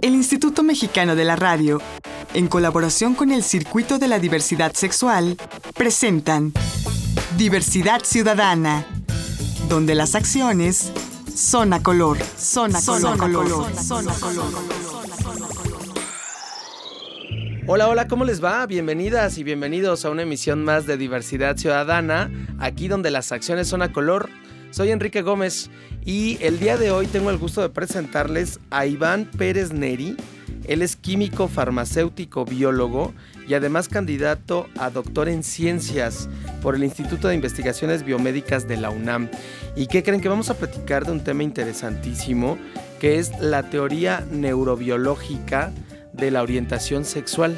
El Instituto Mexicano de la Radio, en colaboración con el Circuito de la Diversidad Sexual, presentan Diversidad Ciudadana, donde las acciones son a color, son a color, color, son a color. Hola, hola, ¿cómo les va? Bienvenidas y bienvenidos a una emisión más de Diversidad Ciudadana, aquí donde las acciones son a color. Soy Enrique Gómez y el día de hoy tengo el gusto de presentarles a Iván Pérez Neri. Él es químico, farmacéutico, biólogo y además candidato a doctor en ciencias por el Instituto de Investigaciones Biomédicas de la UNAM. ¿Y qué creen que vamos a platicar de un tema interesantísimo que es la teoría neurobiológica de la orientación sexual?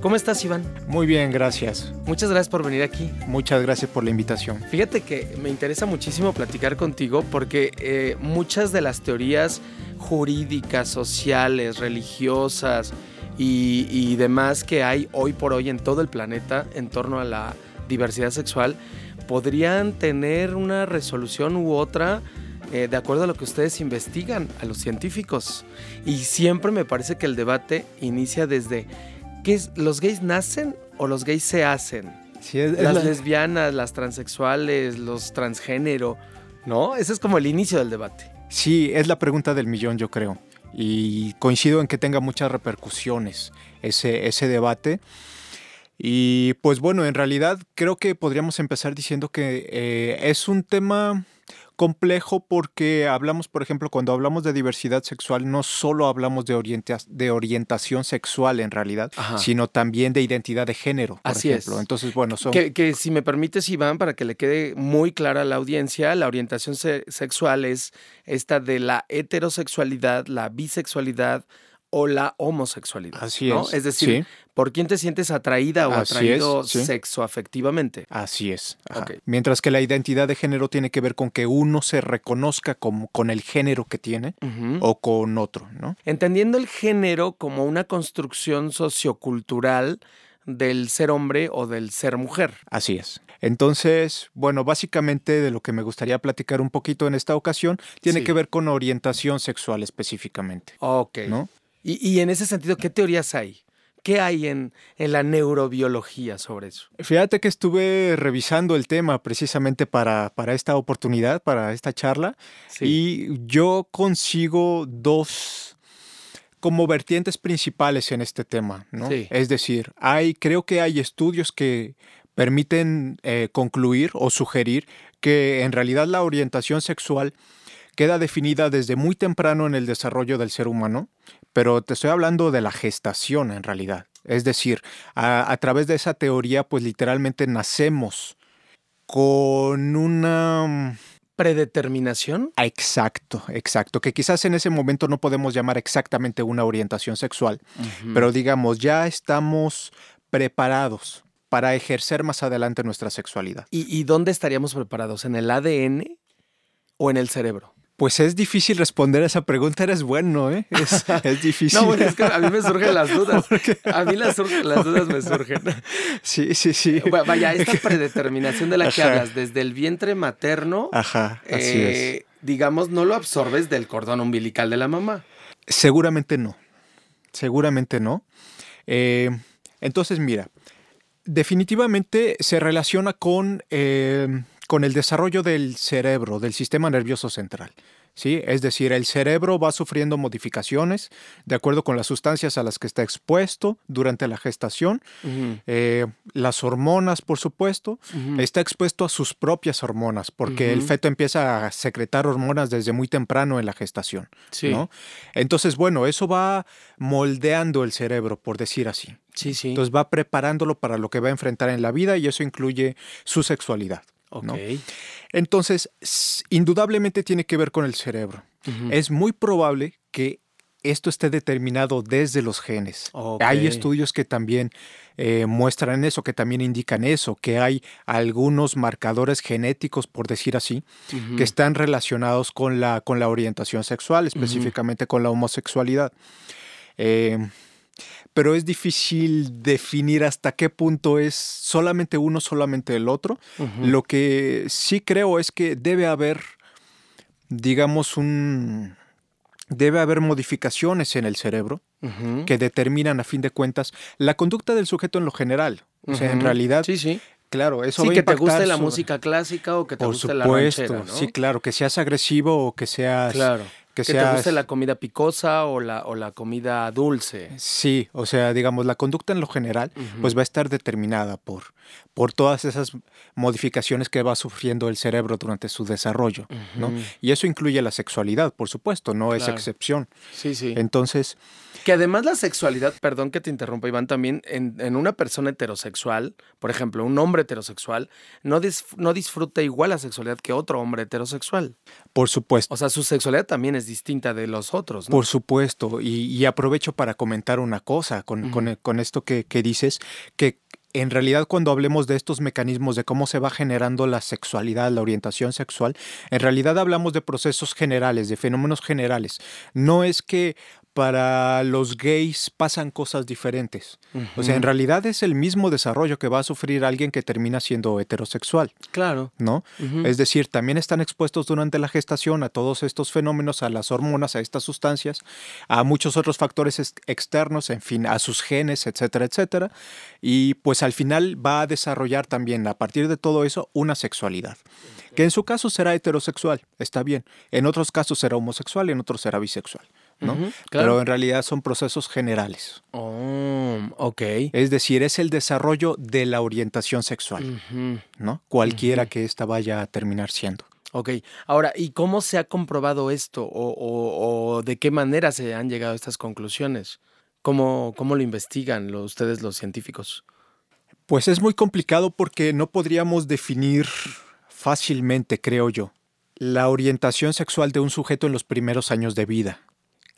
¿Cómo estás, Iván? Muy bien, gracias. Muchas gracias por venir aquí. Muchas gracias por la invitación. Fíjate que me interesa muchísimo platicar contigo porque eh, muchas de las teorías jurídicas, sociales, religiosas y, y demás que hay hoy por hoy en todo el planeta en torno a la diversidad sexual podrían tener una resolución u otra eh, de acuerdo a lo que ustedes investigan, a los científicos. Y siempre me parece que el debate inicia desde ¿qué es, ¿los gays nacen o los gays se hacen? Sí, es, es Las la- lesbianas, las transexuales, los transgénero, ¿no? Ese es como el inicio del debate. sí, es la pregunta del millón, yo creo. Y coincido en que tenga muchas repercusiones ese, ese debate. Y pues bueno, en realidad creo que podríamos empezar diciendo que eh, es un tema complejo porque hablamos, por ejemplo, cuando hablamos de diversidad sexual, no solo hablamos de, orienta- de orientación sexual en realidad, Ajá. sino también de identidad de género, por Así es. ejemplo. Entonces, bueno, son... Que, que si me permites, Iván, para que le quede muy clara a la audiencia, la orientación se- sexual es esta de la heterosexualidad, la bisexualidad o la homosexualidad. Así ¿no? es, Es decir, sí. ¿por quién te sientes atraída o Así atraído es, sí. sexoafectivamente? Así es. Mientras que la identidad de género tiene que ver con que uno se reconozca como, con el género que tiene o con otro, ¿no? Entendiendo el género como una construcción sociocultural del ser hombre o del ser mujer. Así es. Entonces, bueno, básicamente de lo que me gustaría platicar un poquito en esta ocasión tiene Sí. que ver con orientación sexual específicamente, Ok. ¿no? Y, y en ese sentido, ¿qué teorías hay? ¿Qué hay en, en la neurobiología sobre eso? Fíjate que estuve revisando el tema precisamente para, para esta oportunidad, para esta charla, y yo consigo dos como vertientes principales en este tema, ¿no? Sí. Es decir, hay, creo que hay estudios que permiten eh, concluir o sugerir que en realidad la orientación sexual queda definida desde muy temprano en el desarrollo del ser humano, pero te estoy hablando de la gestación en realidad. Es decir, a, a través de esa teoría, pues literalmente nacemos con una... mm, ¿Predeterminación? Exacto, exacto, que quizás en ese momento no podemos llamar exactamente una orientación sexual, pero digamos, ya estamos preparados para ejercer más adelante nuestra sexualidad. ¿Y, y dónde estaríamos preparados? ¿En el ADN o en el cerebro? Pues es difícil responder a esa pregunta, eres bueno, ¿eh? Es, es difícil. No, bueno, es que a mí me surgen las dudas. A mí las, dudas me surgen. Sí, sí, sí. Va- Vaya, esta predeterminación de la que Ajá. hablas, desde el vientre materno, Ajá, así eh, es. digamos, no lo absorbes del cordón umbilical de la mamá. Seguramente no. Seguramente no. Eh, entonces, mira, definitivamente se relaciona con, eh, con el desarrollo del cerebro, del sistema nervioso central. ¿sí? Es decir, el cerebro va sufriendo modificaciones de acuerdo con las sustancias a las que está expuesto durante la gestación. Eh, las hormonas, por supuesto, está expuesto a sus propias hormonas, porque el feto empieza a secretar hormonas desde muy temprano en la gestación. Sí, ¿no? Entonces, bueno, eso va moldeando el cerebro, por decir así. sí, sí. Entonces va preparándolo para lo que va a enfrentar en la vida y eso incluye su sexualidad. Ok. ¿no? Entonces, indudablemente tiene que ver con el cerebro. Es muy probable que esto esté determinado desde los genes. Hay estudios que también eh, muestran eso, que también indican eso, que hay algunos marcadores genéticos, por decir así, que están relacionados con la, con la orientación sexual, específicamente con la homosexualidad. Eh, pero es difícil definir hasta qué punto es solamente uno, solamente el otro. Lo que sí creo es que debe haber, digamos, un, debe haber modificaciones en el cerebro que determinan a fin de cuentas la conducta del sujeto en lo general. O sea, en realidad, Sí, sí. claro, eso Sí, va a que te guste la sobre- música clásica o que te Por guste la ranchera, ¿no? sí, claro, que seas agresivo o que seas... Claro. Que, Que, te guste la comida picosa o la, o la comida dulce. Sí, o sea, digamos, la conducta en lo general, pues va a estar determinada por, por todas esas modificaciones que va sufriendo el cerebro durante su desarrollo, ¿no? Y eso incluye la sexualidad, por supuesto, no es excepción. Sí, sí. Entonces, Que además la sexualidad, perdón que te interrumpa, Iván, también en, en una persona heterosexual, por ejemplo, un hombre heterosexual, no, dis- no disfruta igual la sexualidad que otro hombre heterosexual. por supuesto, O sea, su sexualidad también es distinta de los otros, ¿no? Por supuesto, y, y aprovecho para comentar una cosa con, con- Ujú. con esto que, que dices, que en realidad cuando hablemos de estos mecanismos de cómo se va generando la sexualidad, la orientación sexual, en realidad hablamos de procesos generales, de fenómenos generales. No es que para los gays pasan cosas diferentes. O sea, en realidad es el mismo desarrollo que va a sufrir alguien que termina siendo heterosexual, Claro. ¿no? Es decir, también están expuestos durante la gestación a todos estos fenómenos, a las hormonas, a estas sustancias, a muchos otros factores ex- externos, en fin, a sus genes, etcétera, etcétera. Y pues al final va a desarrollar también, a partir de todo eso, una sexualidad. Que en su caso será heterosexual, está bien. En otros casos será homosexual, en otros será bisexual, Pero claro. en realidad son procesos generales. Oh, ok. Es decir, es el desarrollo de la orientación sexual. ¿no? Cualquiera que ésta vaya a terminar siendo. Ok, ahora, ¿y cómo se ha comprobado esto? ¿O, o- o de qué manera se han llegado a estas conclusiones? ¿Cómo, cómo lo investigan lo- ustedes los científicos? Pues es muy complicado porque no podríamos definir fácilmente, creo yo, la orientación sexual de un sujeto en los primeros años de vida.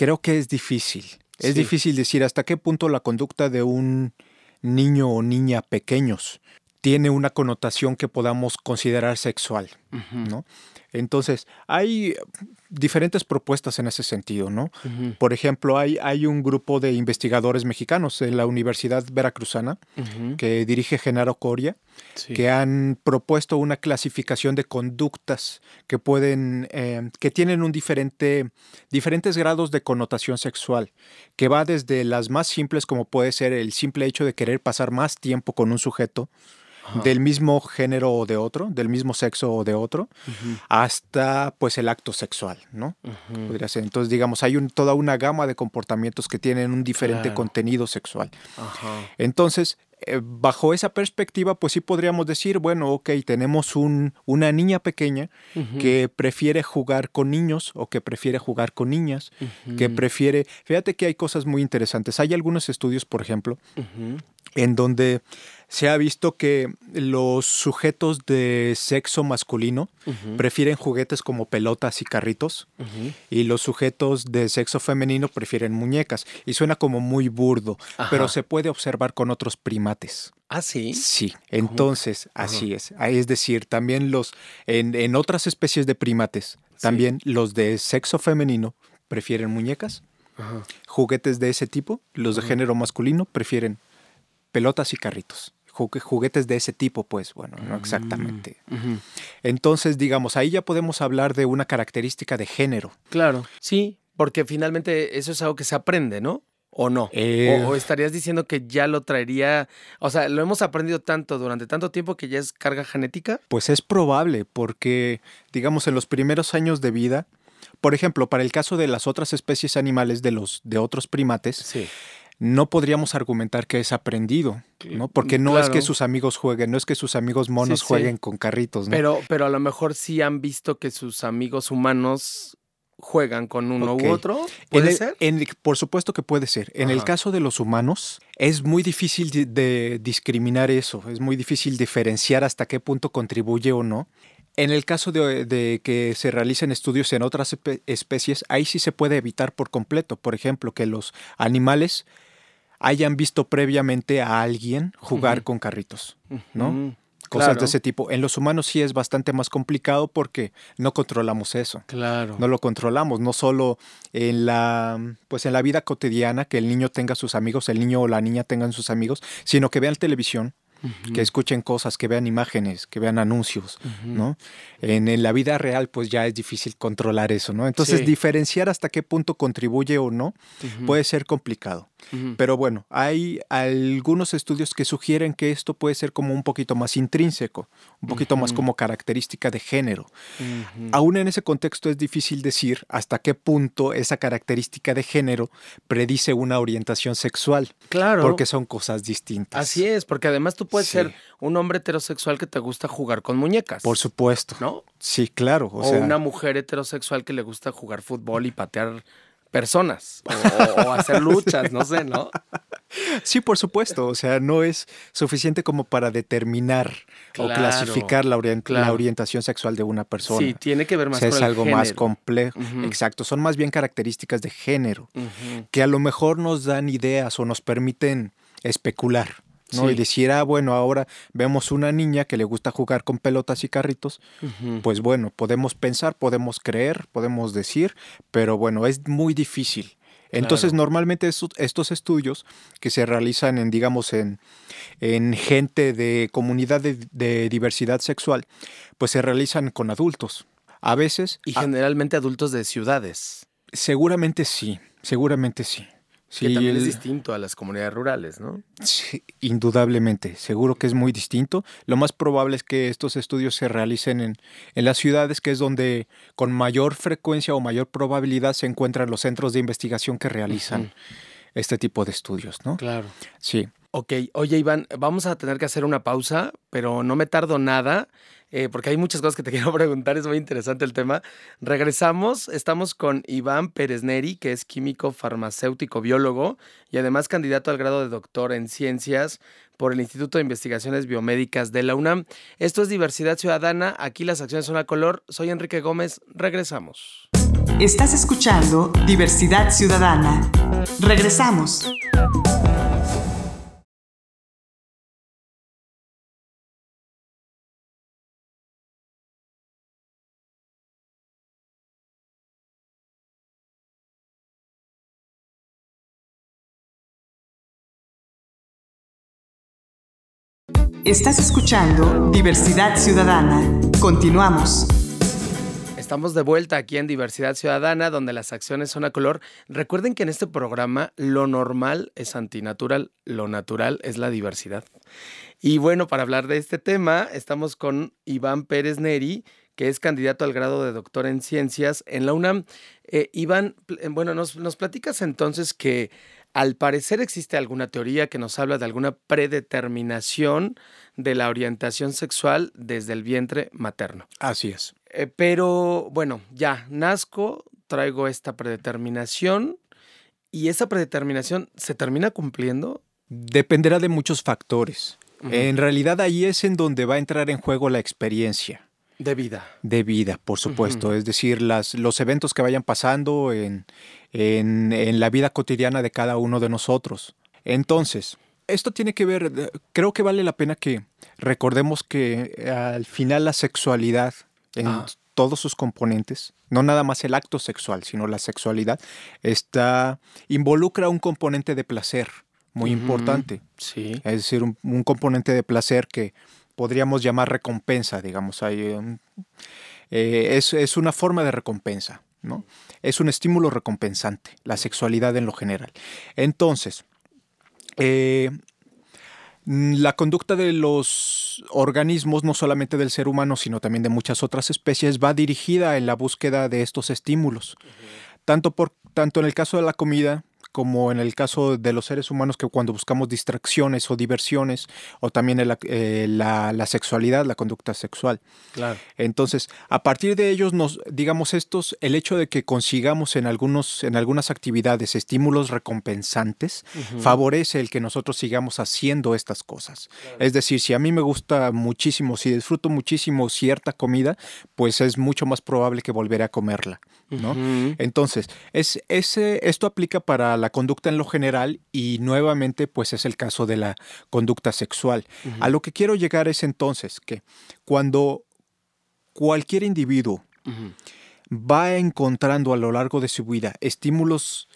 Creo que es difícil. Es Sí. difícil decir hasta qué punto la conducta de un niño o niña pequeños tiene una connotación que podamos considerar sexual, ¿no? Entonces, hay diferentes propuestas en ese sentido, ¿no? Por ejemplo, hay, hay un grupo de investigadores mexicanos en la Universidad Veracruzana que dirige Genaro Coria, sí. que han propuesto una clasificación de conductas que pueden, eh, que tienen un diferente, diferentes grados de connotación sexual, que va desde las más simples como puede ser el simple hecho de querer pasar más tiempo con un sujeto Ajá, del mismo género o de otro, del mismo sexo o de otro, hasta pues el acto sexual, ¿no? Podría ser. Entonces, digamos, hay un- toda una gama de comportamientos que tienen un diferente Claro. contenido sexual. Ajá, Entonces, eh, bajo esa perspectiva, pues sí podríamos decir, bueno, ok, tenemos un, una niña pequeña que prefiere jugar con niños o que prefiere jugar con niñas, que prefiere... Fíjate que hay cosas muy interesantes. Hay algunos estudios, por ejemplo, en donde se ha visto que los sujetos de sexo masculino prefieren juguetes como pelotas y carritos y los sujetos de sexo femenino prefieren muñecas. Y suena como muy burdo, pero se puede observar con otros primates. Ah, sí. Sí, entonces así es. Es decir, también los en, en otras especies de primates, también los de sexo femenino prefieren muñecas, Ajá. juguetes de ese tipo, los de género masculino prefieren pelotas y carritos. Jugue- Juguetes de ese tipo, pues bueno, no exactamente. Mm. Entonces, digamos, ahí ya podemos hablar de una característica de género. Claro, sí, porque finalmente eso es algo que se aprende, ¿no? ¿O no? Eh, O, o estarías diciendo que ya lo traería, o sea, lo hemos aprendido tanto durante tanto tiempo que ya es carga genética. Pues es probable, porque, digamos, en los primeros años de vida, por ejemplo, para el caso de las otras especies animales de los de otros primates, Sí. No podríamos argumentar que es aprendido, ¿no? Porque no es que sus amigos jueguen, no es que sus amigos monos Sí, sí. jueguen con carritos, ¿no? Pero, pero a lo mejor sí han visto que sus amigos humanos juegan con uno u otro. En ¿Puede el- ser? en el- por supuesto que puede ser. En el caso de los humanos, es muy difícil de, de discriminar eso, es muy difícil diferenciar hasta qué punto contribuye o no. En el caso de, de que se realicen estudios en otras espe- especies, ahí sí se puede evitar por completo. Por ejemplo, que los animales hayan visto previamente a alguien jugar con carritos, ¿no? Cosas claro, de ese tipo. En los humanos sí es bastante más complicado porque no controlamos eso. Claro. No lo controlamos, no solo en la, pues en la vida cotidiana, que el niño tenga sus amigos, el niño o la niña tengan sus amigos, sino que vean televisión, que escuchen cosas, que vean imágenes, que vean anuncios, ¿no? En, la vida real, pues ya es difícil controlar eso, ¿no? Entonces, diferenciar hasta qué punto contribuye o no puede ser complicado. Pero bueno, hay algunos estudios que sugieren que esto puede ser como un poquito más intrínseco, un poquito más como característica de género. Aún en ese contexto es difícil decir hasta qué punto esa característica de género predice una orientación sexual. Claro. Porque son cosas distintas. Así es, porque además tú puedes ser un hombre heterosexual que te gusta jugar con muñecas. Por supuesto. ¿No? Sí, claro. O, una mujer heterosexual que le gusta jugar fútbol y patear personas o, hacer luchas, no sé, ¿no? Sí, por supuesto. O sea, no es suficiente como para determinar o clasificar la, orientación sexual de una persona. Sí, tiene que ver más o sea, Es algo más complejo. Exacto. Son más bien características de género que a lo mejor nos dan ideas o nos permiten especular. ¿No? Y decir, ah, bueno, ahora vemos una niña que le gusta jugar con pelotas y carritos, pues bueno, podemos pensar, podemos creer, podemos decir, pero bueno, es muy difícil. Entonces, normalmente estos, estudios que se realizan en, digamos, en, en gente de comunidad de, diversidad sexual, pues se realizan con adultos. A veces. Y generalmente adultos de ciudades. Seguramente sí, seguramente sí. Sí, que también es distinto a las comunidades rurales, ¿no? Sí, indudablemente, seguro que es muy distinto. Lo más probable es que estos estudios se realicen en, en las ciudades, que es donde con mayor frecuencia o mayor probabilidad se encuentran los centros de investigación que realizan este tipo de estudios, ¿no? Claro. Sí. Ok, oye Iván, vamos a tener que hacer una pausa, pero no me tardo nada. Eh, porque hay muchas cosas que te quiero preguntar, es muy interesante el tema. Regresamos, estamos con Iván Pérez Neri, que es químico farmacéutico biólogo y además candidato al grado de doctor en ciencias por el Instituto de Investigaciones Biomédicas de la UNAM. Esto es Diversidad Ciudadana, aquí las acciones son a color. Soy Enrique Gómez, regresamos. Estás escuchando Diversidad Ciudadana. Regresamos. Estás escuchando Diversidad Ciudadana. Continuamos. Estamos de vuelta aquí en Diversidad Ciudadana, donde las acciones son a color. Recuerden que en este programa lo normal es antinatural, lo natural es la diversidad. Y bueno, para hablar de este tema, estamos con Iván Pérez Neri, que es candidato al grado de doctor en ciencias en la UNAM. Eh, Iván, bueno, nos, nos platicas entonces que al parecer existe alguna teoría que nos habla de alguna predeterminación de la orientación sexual desde el vientre materno. Así es. Eh, pero bueno, ya nazco, traigo esta predeterminación y esa predeterminación se termina cumpliendo. Dependerá de muchos factores. En realidad ahí es en donde va a entrar en juego la experiencia. De vida. De vida, por supuesto. Es decir, las, los eventos que vayan pasando en, en, la vida cotidiana de cada uno de nosotros. Entonces, esto tiene que ver, eh, creo que vale la pena que recordemos que eh, al final la sexualidad en ah. todos sus componentes, no nada más el acto sexual, sino la sexualidad, está, involucra un componente de placer muy importante. Sí. Es decir, un, componente de placer que podríamos llamar recompensa, digamos. Hay, eh, es, una forma de recompensa, ¿no? Es un estímulo recompensante, la sexualidad en lo general. Entonces, eh, la conducta de los organismos, no solamente del ser humano, sino también de muchas otras especies, va dirigida en la búsqueda de estos estímulos. tanto, por, tanto en el caso de la comida, como en el caso de los seres humanos que cuando buscamos distracciones o diversiones, o también eh, la, sexualidad, la conducta sexual. Claro. Entonces, a partir de ellos, nos, digamos, estos, el hecho de que consigamos en, algunos, en algunas actividades estímulos recompensantes, favorece el que nosotros sigamos haciendo estas cosas. Es decir, si a mí me gusta muchísimo, si disfruto muchísimo cierta comida, pues es mucho más probable que volveré a comerla. ¿No? Entonces, es, ese, esto aplica para la conducta en lo general y nuevamente pues es el caso de la conducta sexual. A lo que quiero llegar es entonces que cuando cualquier individuo va encontrando a lo largo de su vida estímulos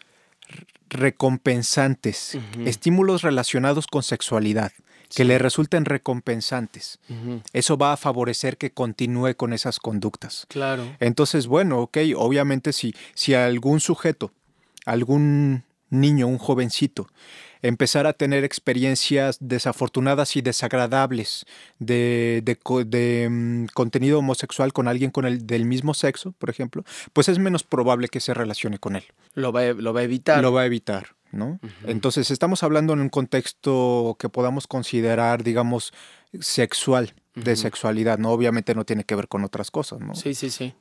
recompensantes, estímulos relacionados con sexualidad, que le resulten recompensantes. Eso va a favorecer que continúe con esas conductas. Claro. Entonces, bueno, ok, obviamente si, si algún sujeto, algún niño, un jovencito, empezar a tener experiencias desafortunadas y desagradables de, de, mm, contenido homosexual con alguien con el del mismo sexo, por ejemplo, pues es menos probable que se relacione con él. Lo va, lo va a evitar. Lo va a evitar. ¿No? Entonces estamos hablando en un contexto que podamos considerar, digamos, sexual, de sexualidad, ¿no? Obviamente no tiene que ver con otras cosas, ¿no? Sí, sí, sí.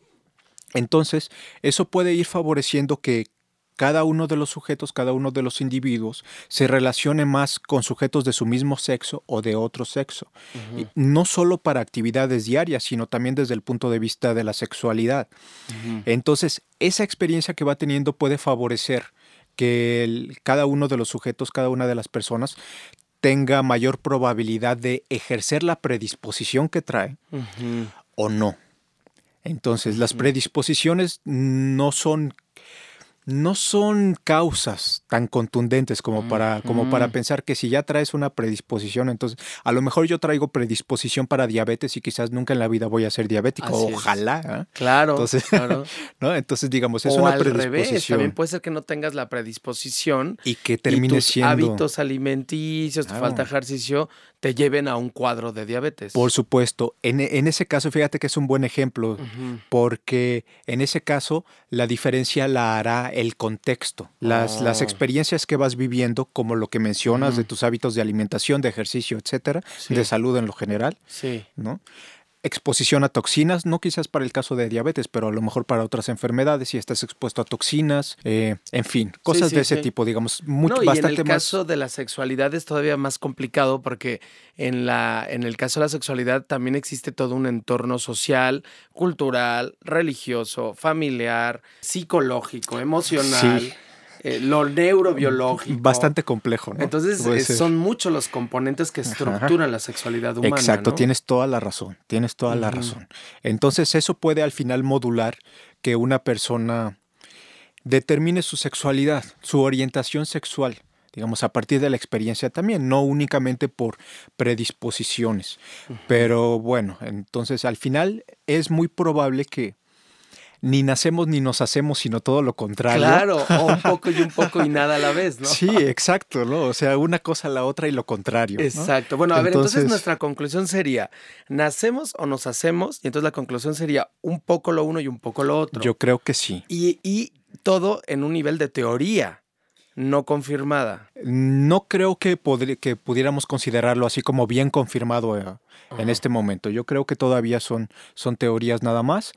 Entonces, eso puede ir favoreciendo que cada uno de los sujetos, cada uno de los individuos se relacione más con sujetos de su mismo sexo o de otro sexo. no solo para actividades diarias, sino también desde el punto de vista de la sexualidad. Entonces, esa experiencia que va teniendo puede favorecer que cada uno de los sujetos, cada una de las personas tenga mayor probabilidad de ejercer la predisposición que trae o no. Entonces, las predisposiciones no son no son causas tan contundentes como para, como para pensar que si ya traes una predisposición, entonces a lo mejor yo traigo predisposición para diabetes y quizás nunca en la vida voy a ser diabético, ojalá. ¿ah? Claro, entonces, claro. ¿no? Entonces, digamos, es o una al predisposición. Revés, también puede ser que no tengas la predisposición y que termine y tus siendo hábitos alimenticios, te falta ejercicio, te lleven a un cuadro de diabetes. Por supuesto. En, ese caso, fíjate que es un buen ejemplo, porque en ese caso la diferencia la hará el contexto, las, las oh. experiencias que vas viviendo, como lo que mencionas de tus hábitos de alimentación, de ejercicio, etcétera, de salud en lo general. Sí. ¿no? Exposición a toxinas, no quizás para el caso de diabetes, pero a lo mejor para otras enfermedades, si estás expuesto a toxinas, eh, en fin, cosas de ese tipo, digamos, mucho, no, bastante en el caso de la sexualidad es todavía más complicado porque en, la, en el caso de la sexualidad también existe todo un entorno social, cultural, religioso, familiar, psicológico, emocional. Eh, lo neurobiológico. Bastante complejo, ¿no? Entonces, eh, son muchos los componentes que estructuran la sexualidad humana. Exacto, tienes toda la razón, tienes toda la razón. Entonces, eso puede al final modular que una persona determine su sexualidad, su orientación sexual, digamos, a partir de la experiencia también, no únicamente por predisposiciones. Pero bueno, entonces al final es muy probable que ni nacemos ni nos hacemos, sino todo lo contrario. Claro, o un poco y un poco y nada a la vez, ¿no? Sí, exacto, ¿no? O sea, una cosa a la otra y lo contrario. Exacto. Bueno, a ver, entonces nuestra conclusión sería, ¿nacemos o nos hacemos? Y entonces la conclusión sería un poco lo uno y un poco lo otro. Yo creo que sí. Y, y todo en un nivel de teoría no confirmada. No creo que, que pudiéramos considerarlo así como bien confirmado eh, en este momento. Yo creo que todavía son, son teorías nada más,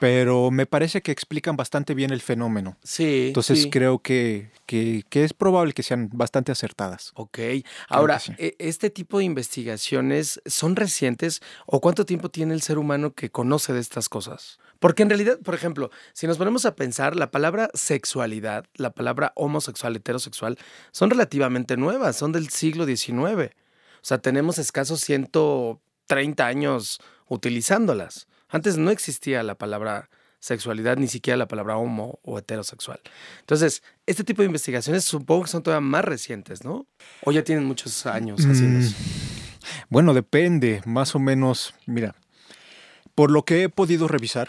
pero me parece que explican bastante bien el fenómeno. Sí. Entonces creo que, que, es probable que sean bastante acertadas. Ok. Ahora, e, ¿este tipo de investigaciones son recientes o cuánto tiempo tiene el ser humano que conoce de estas cosas? Porque en realidad, por ejemplo, si nos ponemos a pensar, la palabra sexualidad, la palabra homosexual, heterosexual, son relativamente nuevas, son del siglo XIX. O sea, tenemos escasos 130 años utilizándolas. Antes no existía la palabra sexualidad, ni siquiera la palabra homo o heterosexual. Entonces, este tipo de investigaciones supongo que son todavía más recientes, ¿no? O ya tienen muchos años haciéndose. Mm, bueno, depende, más o menos, mira, por lo que he podido revisar,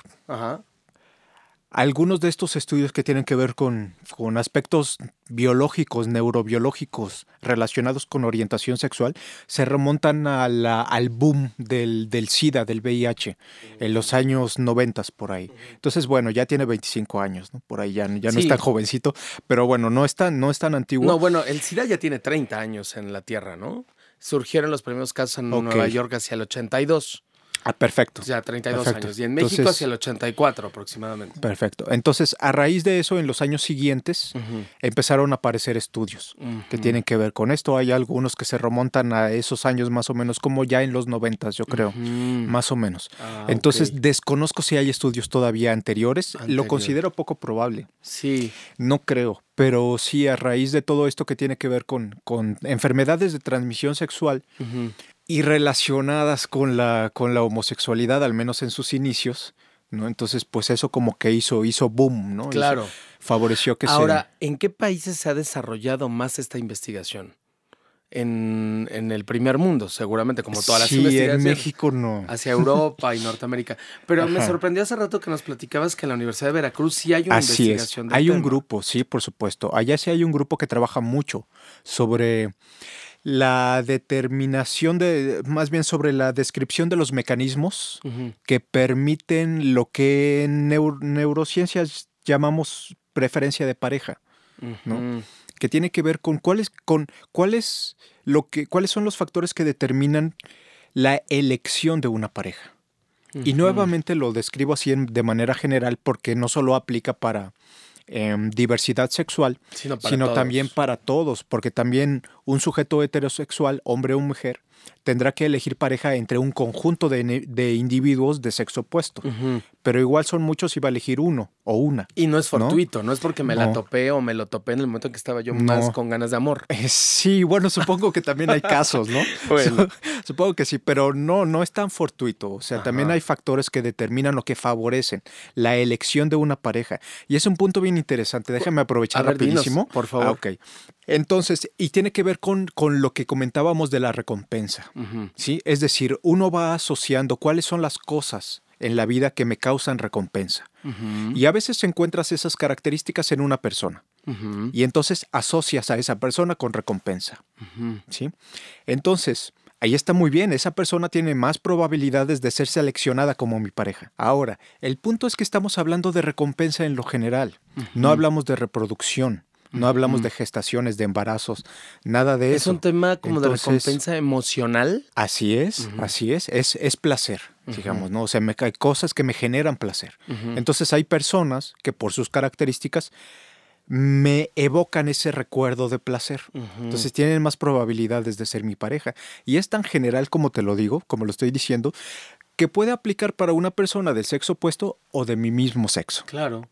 algunos de estos estudios que tienen que ver con, con, aspectos biológicos, neurobiológicos relacionados con orientación sexual, se remontan a al boom del, del, SIDA, del VIH, en los años 90 por ahí. Entonces, bueno, ya tiene 25 años, ¿no? Por ahí ya, ya no es tan jovencito, pero bueno, no es tan, no es tan antiguo. No, bueno, el SIDA ya tiene 30 años en la Tierra, ¿no? Surgieron los primeros casos en Nueva York hacia el 82. Ah, perfecto. Ya, 32 años. Y en México hacia el 84 aproximadamente. Perfecto. Entonces, a raíz de eso, en los años siguientes, empezaron a aparecer estudios que tienen que ver con esto. Hay algunos que se remontan a esos años más o menos, como ya en los 90, yo creo, más o menos. Ah, Entonces, desconozco si hay estudios todavía anteriores. Lo considero poco probable. Sí. No creo. Pero sí, a raíz de todo esto que tiene que ver con, con enfermedades de transmisión sexual, y relacionadas con la, con la homosexualidad, al menos en sus inicios, ¿no? Entonces, pues eso como que hizo, hizo boom, ¿no? Claro. favoreció que Ahora, ¿en qué países se ha desarrollado más esta investigación? en, en el primer mundo, seguramente, como todas las sí, en investigaciones. México no. Hacia Europa y Norteamérica. Pero me Ajá. sorprendió hace rato que nos platicabas que en la Universidad de Veracruz sí hay una Así es. investigación del Hay un tema. grupo, sí, por supuesto. Allá sí hay un grupo que trabaja mucho sobre la determinación de, más bien sobre la descripción de los mecanismos que permiten lo que en neur- neurociencias llamamos preferencia de pareja, ¿no? Que tiene que ver con cuáles, con cuáles, lo que, cuáles son los factores que determinan la elección de una pareja. Y nuevamente lo describo así en- de manera general porque no solo aplica para em, diversidad sexual, Sino, para sino también para todos, porque también un sujeto heterosexual, hombre o mujer, tendrá que elegir pareja entre un conjunto de, de individuos de sexo opuesto. Pero igual son muchos y va a elegir uno o una. Y no es fortuito, ¿no? es porque me la topé o me lo topé en el momento en que estaba yo más con ganas de amor. Eh, Sí, bueno, supongo que también hay casos, ¿no? Bueno. Supongo que sí, pero no, no es tan fortuito. O sea, también hay factores que determinan o que favorecen la elección de una pareja. Y es un punto bien interesante. Déjame aprovechar dinos, rapidísimo. por favor. Ah, ok. Entonces, y tiene que ver con, con lo que comentábamos de la recompensa. ¿Sí? Es decir, uno va asociando cuáles son las cosas en la vida que me causan recompensa. Y a veces encuentras esas características en una persona. Y entonces asocias a esa persona con recompensa. ¿sí? Entonces, ahí está muy bien, esa persona tiene más probabilidades de ser seleccionada como mi pareja. Ahora, el punto es que estamos hablando de recompensa en lo general, no hablamos de reproducción, no hablamos de gestaciones, de embarazos, nada de Es eso. un tema como de recompensa emocional. Así es, así es, es, es placer, digamos, ¿no? O sea, me, hay cosas que me generan placer. Entonces hay personas que por sus características me evocan ese recuerdo de placer. Entonces tienen más probabilidades de ser mi pareja. Y es tan general como te lo digo, como lo estoy diciendo, que puede aplicar para una persona del sexo opuesto o de mi mismo sexo. Claro,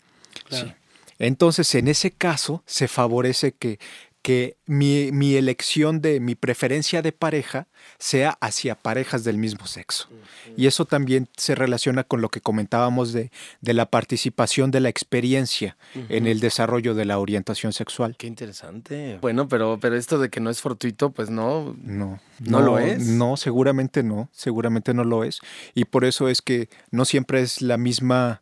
claro. Sí. Entonces, en ese caso, se favorece que, que mi, mi elección de mi preferencia de pareja sea hacia parejas del mismo sexo. Y eso también se relaciona con lo que comentábamos de, de la participación de la experiencia en el desarrollo de la orientación sexual. Qué interesante. Bueno, pero, pero esto de que no es fortuito, pues no. No, ¿No lo es? No, seguramente no, seguramente no lo es. Y por eso es que no siempre es la misma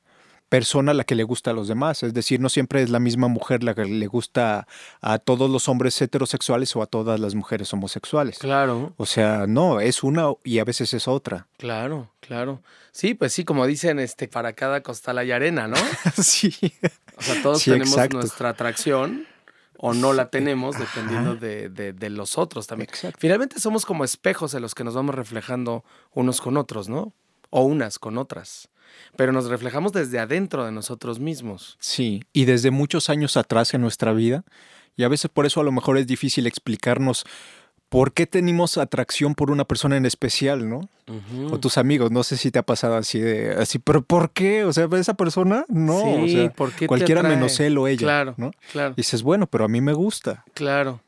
persona la que le gusta a los demás. Es decir, no siempre es la misma mujer la que le gusta a todos los hombres heterosexuales o a todas las mujeres homosexuales. Claro, O sea, no, es una y a veces es otra. claro, claro. Sí, pues sí, como dicen, este, para cada costal hay arena, ¿no? sí. O sea, todos Sí, tenemos exacto. nuestra atracción o no la tenemos dependiendo de, de- de los otros también. Exacto. Finalmente somos como espejos en los que nos vamos reflejando unos con otros, ¿no? O unas con otras. Pero nos reflejamos desde adentro de nosotros mismos. Sí, y desde muchos años atrás en nuestra vida, y a veces por eso a lo mejor es difícil explicarnos por qué tenemos atracción por una persona en especial, ¿no? O tus amigos, no sé si te ha pasado así de así, pero ¿por qué? O sea, esa persona, no, o Sí, sea, ¿por qué cualquiera menos él o ella, Claro, ¿no? claro. Y dices, bueno, pero a mí me gusta. Claro.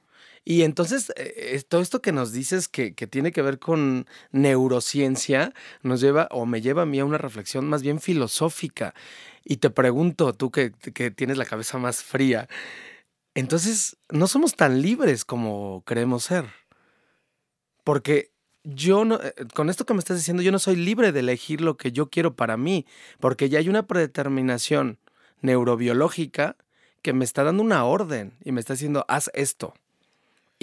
Y entonces, eh, todo esto que nos dices que, que tiene que ver con neurociencia, nos lleva o me lleva a mí a una reflexión más bien filosófica. Y te pregunto, tú que, que tienes la cabeza más fría, entonces, no somos tan libres como creemos ser. Porque yo no, eh, con esto que me estás diciendo, yo no soy libre de elegir lo que yo quiero para mí, porque ya hay una predeterminación neurobiológica que me está dando una orden y me está diciendo, haz esto.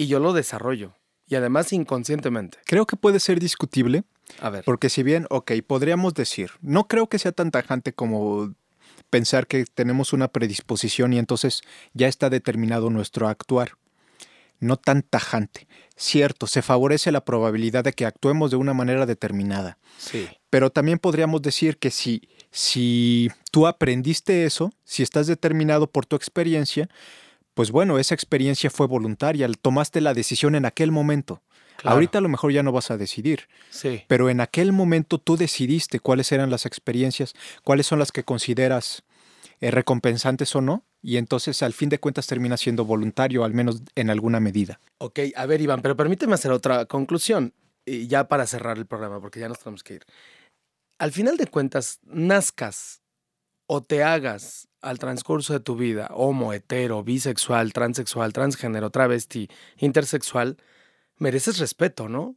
Y yo lo desarrollo. Y además inconscientemente. Creo que puede ser discutible, A ver. porque si bien, ok, podríamos decir, no creo que sea tan tajante como pensar que tenemos una predisposición y entonces ya está determinado nuestro actuar. No tan tajante. Cierto, se favorece la probabilidad de que actuemos de una manera determinada. Sí. Pero también podríamos decir que si, si tú aprendiste eso, si estás determinado por tu experiencia, pues bueno, esa experiencia fue voluntaria, tomaste la decisión en aquel momento. Claro. Ahorita a lo mejor ya no vas a decidir, Sí. pero en aquel momento tú decidiste cuáles eran las experiencias, cuáles son las que consideras eh, recompensantes o no, y entonces al fin de cuentas termina siendo voluntario, al menos en alguna medida. Ok, a ver, Iván, pero permíteme hacer otra conclusión. Y ya para cerrar el programa, porque ya nos tenemos que ir. Al final de cuentas, nazcas o te hagas al transcurso de tu vida, homo, hetero, bisexual, transexual, transgénero, travesti, intersexual, mereces respeto, ¿no?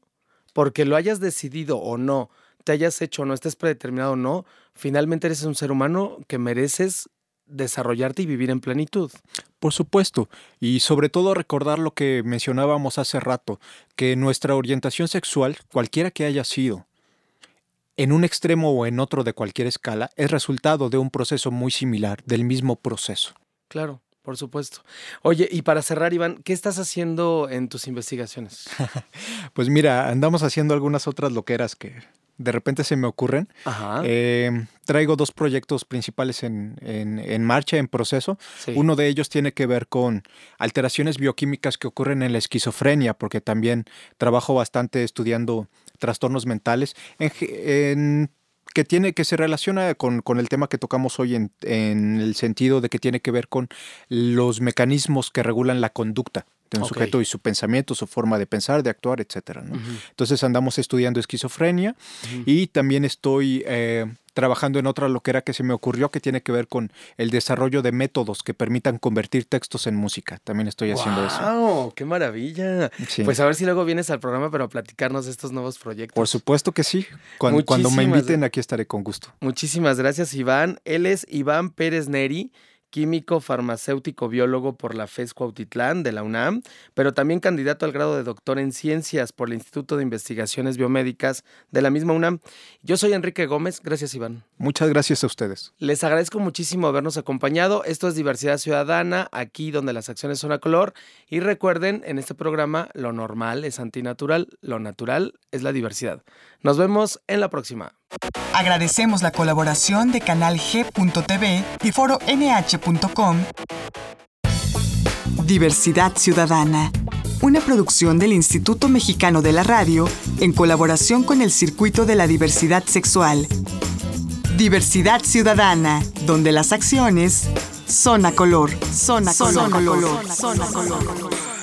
Porque lo hayas decidido o no, te hayas hecho o no, estés predeterminado o no, finalmente eres un ser humano que mereces desarrollarte y vivir en plenitud. Por supuesto, y sobre todo recordar lo que mencionábamos hace rato, que nuestra orientación sexual, cualquiera que haya sido, en un extremo o en otro de cualquier escala, es resultado de un proceso muy similar, del mismo proceso. Claro, por supuesto. Oye, y para cerrar, Iván, ¿qué estás haciendo en tus investigaciones? pues mira, andamos haciendo algunas otras loqueras que de repente se me ocurren. Eh, traigo dos proyectos principales en, en, marcha, en proceso. Uno de ellos tiene que ver con alteraciones bioquímicas que ocurren en la esquizofrenia, porque también trabajo bastante estudiando trastornos mentales. En, que tiene que se relaciona con, con el tema que tocamos hoy en, en, el sentido de que tiene que ver con los mecanismos que regulan la conducta de un sujeto y su pensamiento, su forma de pensar, de actuar, etc. Entonces andamos estudiando esquizofrenia y también estoy eh, trabajando en otra loquera que se me ocurrió que tiene que ver con el desarrollo de métodos que permitan convertir textos en música. También estoy haciendo eso. ¡Wow! ¡Qué maravilla! Pues a ver si luego vienes al programa para platicarnos de estos nuevos proyectos. Por supuesto que sí. Cuando, cuando me inviten aquí estaré con gusto. Muchísimas gracias, Iván. Él es Iván Pérez Neri químico, farmacéutico, biólogo por la FES Cuautitlán de la UNAM, pero también candidato al grado de doctor en ciencias por el Instituto de Investigaciones Biomédicas de la misma UNAM. Yo soy Enrique Gómez, gracias Iván. Muchas gracias a ustedes. Les agradezco muchísimo habernos acompañado. Esto es Diversidad Ciudadana, aquí donde las acciones son a color. Y recuerden, en este programa lo normal es antinatural, lo natural es la diversidad. Nos vemos en la próxima. Agradecemos la colaboración de Canal G.tv y Foro NH.com. Diversidad Ciudadana, una producción del Instituto Mexicano de la Radio en colaboración con el Circuito de la Diversidad Sexual. Diversidad Ciudadana, donde las acciones son a color, son a color, son a color. Son a color.